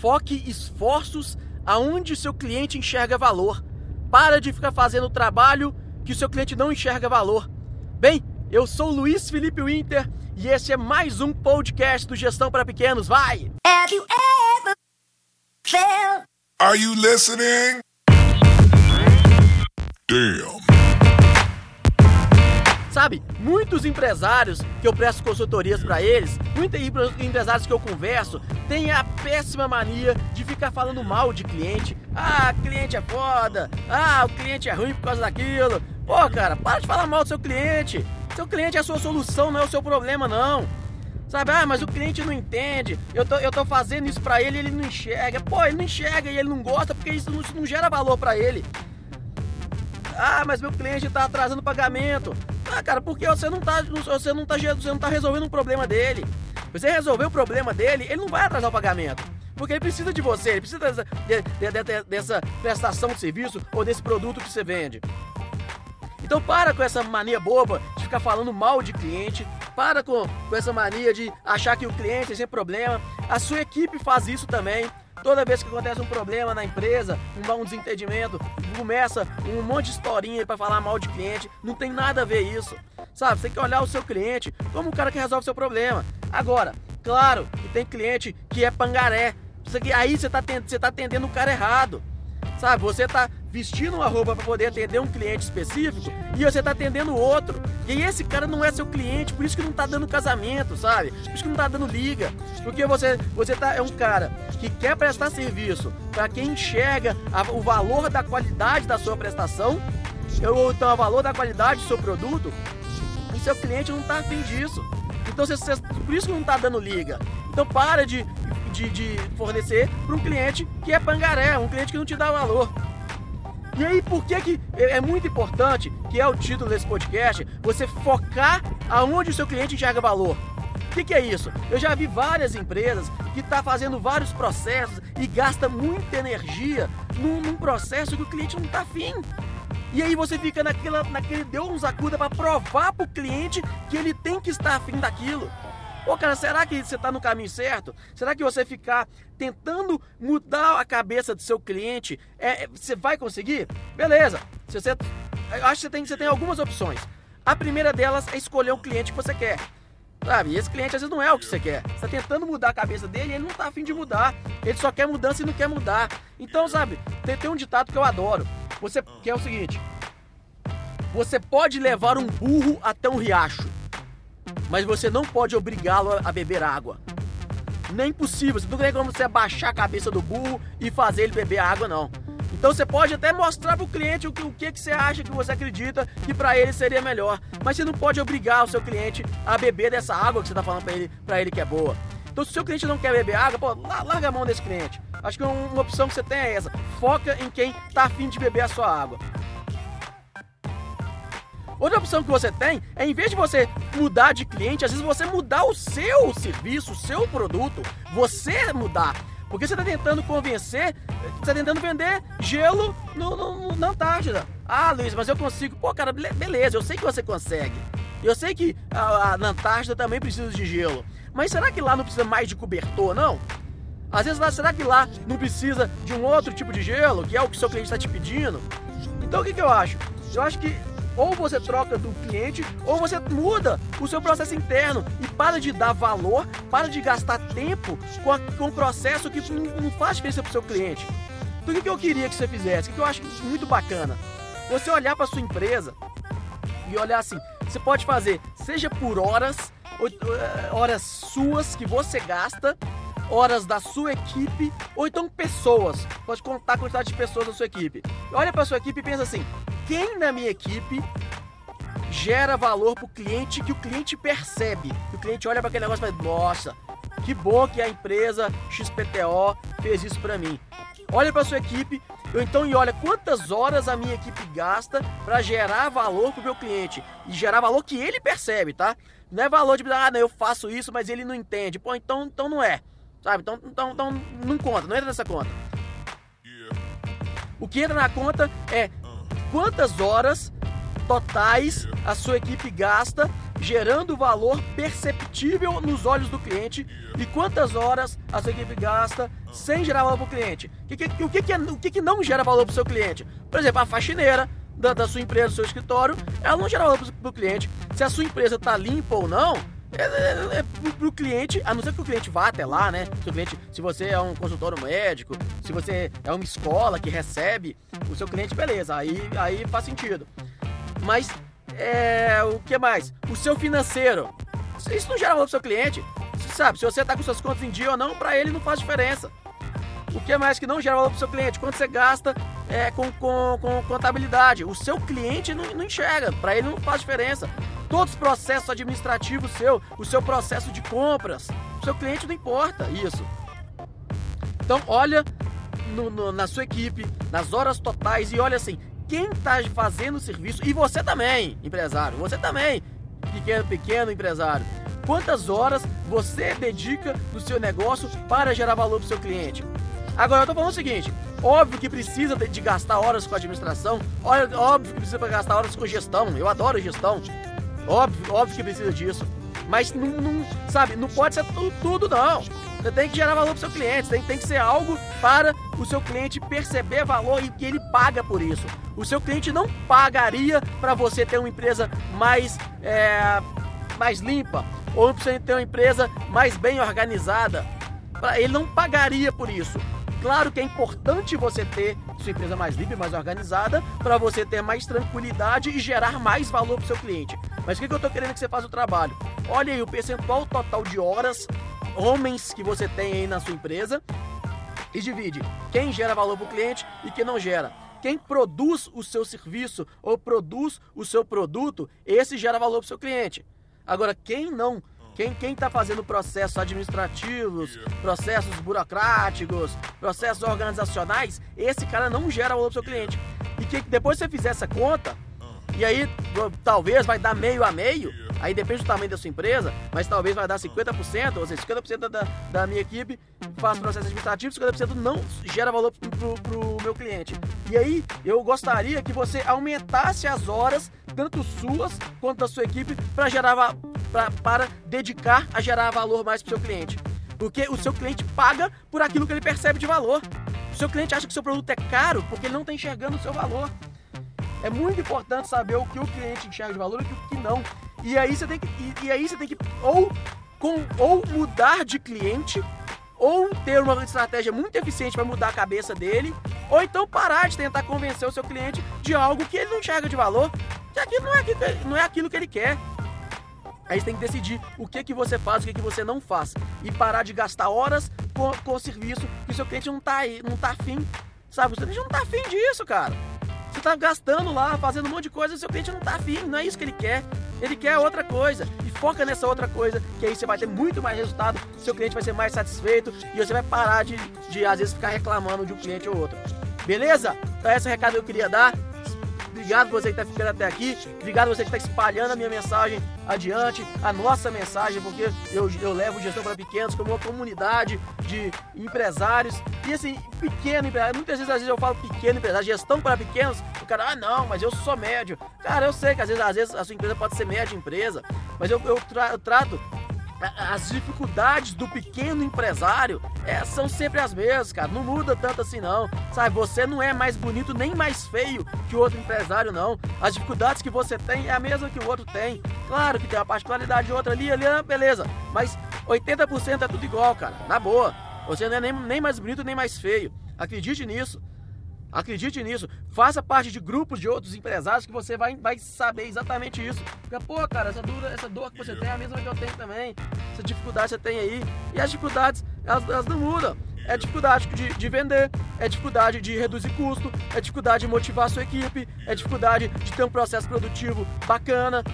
Foque esforços aonde seu cliente enxerga valor. Para de ficar fazendo o trabalho que o seu cliente não enxerga valor. Bem, eu sou Luiz Felipe Winter e esse é mais um podcast do Gestão para Pequenos. Vai! Have you ever felt... Are you listening? Damn. Sabe, muitos empresários que eu presto consultorias para eles, muitos empresários que eu converso, têm a péssima mania de ficar falando mal de cliente. Ah, cliente é foda. Ah, o cliente é ruim por causa daquilo. Pô, cara, para de falar mal do seu cliente. Seu cliente é a sua solução, não é o seu problema, não. Sabe, ah, mas o cliente não entende. Eu tô, eu tô fazendo isso pra ele ele não enxerga. Pô, ele não enxerga e ele não gosta porque isso não, não gera valor para ele. Ah, mas meu cliente tá atrasando o pagamento. Ah, cara, porque você não tá, você não tá, você não tá resolvendo um problema dele. Você resolver o problema dele, ele não vai atrasar o pagamento. Porque ele precisa de você, ele precisa dessa, de, de, de, dessa prestação de serviço ou desse produto que você vende. Então para com essa mania boba de ficar falando mal de cliente, para com, com essa mania de achar que o cliente é sem problema. A sua equipe faz isso também. Toda vez que acontece um problema na empresa, um, um desentendimento, começa um monte de historinha para falar mal de cliente. Não tem nada a ver isso. Sabe? Você tem que olhar o seu cliente como o cara que resolve seu problema. Agora, claro que tem cliente que é pangaré. Aí você está tá atendendo o cara errado. Sabe? Você está vestindo uma roupa para poder atender um cliente específico e você tá atendendo outro. E esse cara não é seu cliente, por isso que não tá dando casamento, sabe? Por isso que não tá dando liga. Porque você, você tá, é um cara que quer prestar serviço para quem enxerga a, o valor da qualidade da sua prestação, ou então o valor da qualidade do seu produto, e seu cliente não tá afim disso. Então você, você, por isso que não tá dando liga. Então para de, de, de fornecer para um cliente que é pangaré, um cliente que não te dá valor. E aí, por que, que é muito importante, que é o título desse podcast, você focar aonde o seu cliente enxerga valor? O que, que, é isso? Eu já vi várias empresas que estão tá fazendo vários processos e gasta muita energia num, num, processo que o cliente não está afim. E aí você fica naquela, naquele deu uns acuda para provar para o cliente que ele tem que estar afim daquilo. Pô, cara, será que você está no caminho certo? Será que você ficar tentando mudar a cabeça do seu cliente, é, é você vai conseguir? Beleza. Se você, eu acho que você tem, você tem algumas opções. A primeira delas é escolher o cliente que você quer. Sabe? E esse cliente às vezes não é o que você quer. Você está tentando mudar a cabeça dele e ele não está afim de mudar. Ele só quer mudança e não quer mudar. Então, sabe, tem, tem um ditado que eu adoro. Você que é o seguinte: Você pode levar um burro até um riacho mas você não pode obrigá-lo a beber água. Nem possível. Você não tem como você abaixar a cabeça do burro e fazer ele beber água, não. Então você pode até mostrar para o cliente o que, o que, você acha, que você acredita que para ele seria melhor. Mas você não pode obrigar o seu cliente a beber dessa água que você está falando para ele, ele que é boa. Então se o seu cliente não quer beber água, pô, larga a mão desse cliente. Acho que uma opção que você tem é essa. Foca em quem está afim de beber a sua água. Outra opção que você tem é, em vez de você mudar de cliente, às vezes você mudar o seu serviço, o seu produto, você mudar. Porque você está tentando convencer, você está tentando vender gelo no, no, na Antártida. Ah, Luiz, mas eu consigo. Pô, cara, beleza, eu sei que você consegue. Eu sei que a, a, na Antártida também precisa de gelo. Mas será que lá não precisa mais de cobertor, não? Às vezes lá, será que lá não precisa de um outro tipo de gelo, que é o que seu cliente está te pedindo? Então o que, que eu acho? Eu acho que ou você troca do cliente, ou você muda o seu processo interno e para de dar valor, para de gastar tempo com, a, com um processo que não, não faz diferença para o seu cliente. Então, o que eu queria que você fizesse? O que eu acho muito bacana? Você olhar para sua empresa e olhar assim: você pode fazer, seja por horas, eh, horas suas que você gasta, horas da sua equipe, ou então pessoas. Pode contar a quantidade de pessoas da sua equipe. Olha para sua equipe e pensa assim: quem na minha equipe gera valor para o cliente que o cliente percebe. Que o cliente olha para aquele negócio e fala: Nossa, que bom que a empresa XPTO fez isso para mim. Olha para sua equipe, ou então e olha quantas horas a minha equipe gasta para gerar valor para o meu cliente e gerar valor que ele percebe, tá? Não é valor de ah, não, eu faço isso, mas ele não entende. Pô, então, então não é, sabe? Então, então, então não conta, não entra nessa conta. O que entra na conta é quantas horas totais a sua equipe gasta gerando valor perceptível nos olhos do cliente e quantas horas a sua equipe gasta sem gerar valor para o cliente. O que, o, que, é, o que não gera valor para o seu cliente? Por exemplo, a faxineira da, da, sua empresa, do seu escritório, ela não gera valor para o cliente. Se a sua empresa está limpa ou não, é, é, é pro, cliente, a não ser que o cliente vá até lá, né? Se, o cliente, se você é um consultório médico, se você é uma escola que recebe o seu cliente, beleza, aí, aí faz sentido. Mas é, o que mais? O seu financeiro. Isso não gera valor pro seu cliente. Você sabe, se você tá com suas contas em dia ou não, para ele não faz diferença. O que mais que não gera valor pro seu cliente? Quanto você gasta é, com, com, com contabilidade. O seu cliente não, não enxerga, para ele não faz diferença. Todos os processos administrativos seu, o seu processo de compras, o seu cliente não importa isso. Então olha no, no, na sua equipe, nas horas totais e olha assim, quem está fazendo o serviço, e você também, empresário, você também, pequeno, pequeno empresário, quantas horas você dedica no seu negócio para gerar valor para o seu cliente. Agora, eu estou falando o seguinte, óbvio que precisa de, gastar horas com administração, óbvio que precisa gastar horas com gestão, eu adoro gestão, óbvio, óbvio que precisa disso, mas não, não sabe, não pode ser tudo, tudo não. Você tem que gerar valor para o seu cliente, tem, tem que ser algo para o seu cliente perceber valor e que ele paga por isso. O seu cliente não pagaria para você ter uma empresa mais, é, mais limpa ou para você ter uma empresa mais bem organizada. Ele não pagaria por isso. Claro que é importante você ter sua empresa mais limpa e mais organizada para você ter mais tranquilidade e gerar mais valor para o seu cliente. Mas o que eu estou querendo que você faça o trabalho? Olha aí o percentual total de horas homens que você tem aí na sua empresa e divide quem gera valor para o cliente e quem não gera. Quem produz o seu serviço ou produz o seu produto, esse gera valor para o seu cliente. Agora, quem não, quem está fazendo processos administrativos, processos burocráticos, processos organizacionais, esse cara não gera valor para o seu cliente. E que depois que você fizer essa conta, e aí talvez vai dar meio a meio, Aí depende do tamanho da sua empresa, mas talvez vai dar 50%, ou seja, 50% da, da minha equipe faz processo administrativo, 50% não gera valor pro, pro meu cliente. E aí eu gostaria que você aumentasse as horas, tanto suas quanto da sua equipe, para gerar pra, para dedicar a gerar valor mais pro seu cliente. Porque o seu cliente paga por aquilo que ele percebe de valor. O seu cliente acha que o seu produto é caro porque ele não está enxergando o seu valor. É muito importante saber o que o cliente enxerga de valor e o que não. E aí você tem que, e, e aí você tem que ou, com, ou mudar de cliente, ou ter uma estratégia muito eficiente para mudar a cabeça dele, ou então parar de tentar convencer o seu cliente de algo que ele não enxerga de valor, que aquilo não é, não é aquilo que ele quer. Aí você tem que decidir o que que você faz, o que que você não faz. E parar de gastar horas com, com o serviço que o seu cliente não tá aí, não tá afim. Sabe, o seu cliente não tá afim disso, cara. Você tá gastando lá, fazendo um monte de coisa, e o seu cliente não tá afim, não é isso que ele quer. Ele quer outra coisa. E foca nessa outra coisa, que aí você vai ter muito mais resultado, seu cliente vai ser mais satisfeito e você vai parar de, de às vezes, ficar reclamando de um cliente ou outro. Beleza? Então esse é o recado que eu queria dar. Obrigado você que está ficando até aqui. Obrigado você que está espalhando a minha mensagem adiante, a nossa mensagem, porque eu, eu levo gestão para pequenos como uma comunidade de empresários. E assim, pequeno empresário, muitas vezes, às vezes eu falo pequeno empresário, gestão para pequenos, o cara, ah não, mas eu sou médio. Cara, eu sei que às vezes, às vezes a sua empresa pode ser média empresa, mas eu, eu, tra eu trato as dificuldades do pequeno empresário é, são sempre as mesmas, cara. Não muda tanto assim, não. Sabe, você não é mais bonito nem mais feio que o outro empresário, não. As dificuldades que você tem é a mesma que o outro tem. Claro que tem uma particularidade de outra ali, ali, ah, beleza. Mas 80% é tudo igual, cara. Na boa. Você não é nem, nem mais bonito nem mais feio. Acredite nisso. Acredite nisso. Faça parte de grupos de outros empresários que você vai, vai saber exatamente isso. Porque, pô, cara, essa dor, essa dor que você tem é a mesma que eu tenho também. Essa dificuldade que você tem aí. E as dificuldades, elas, elas não mudam. É dificuldade de, de, vender, é dificuldade de reduzir custo, é dificuldade de motivar a sua equipe, é dificuldade de ter um processo produtivo bacana,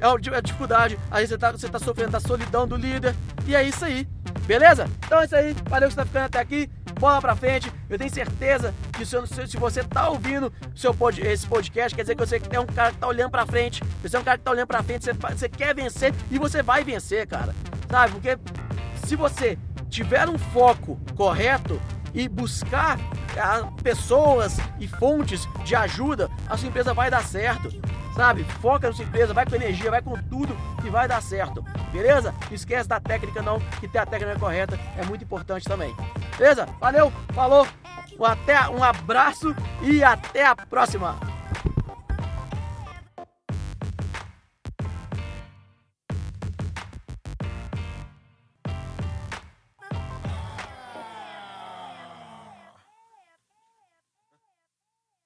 é, é dificuldade, aí você tá, você tá sofrendo da solidão do líder, e é isso aí, beleza? Então é isso aí, valeu que você tá ficando até aqui bola pra frente. Eu tenho certeza que se, se você tá ouvindo seu pod, esse podcast, quer dizer que você é um cara que tá olhando pra frente. Você é um cara que tá olhando pra frente, você, você quer vencer e você vai vencer, cara. Sabe? Porque se você tiver um foco correto e buscar ah, pessoas e fontes de ajuda, a sua empresa vai dar certo. Sabe? Foca na sua empresa, vai com energia, vai com tudo que vai dar certo, beleza? Não esquece da técnica não, que ter a técnica correta é muito importante também. Beleza? Valeu, falou, até, um abraço e até a próxima!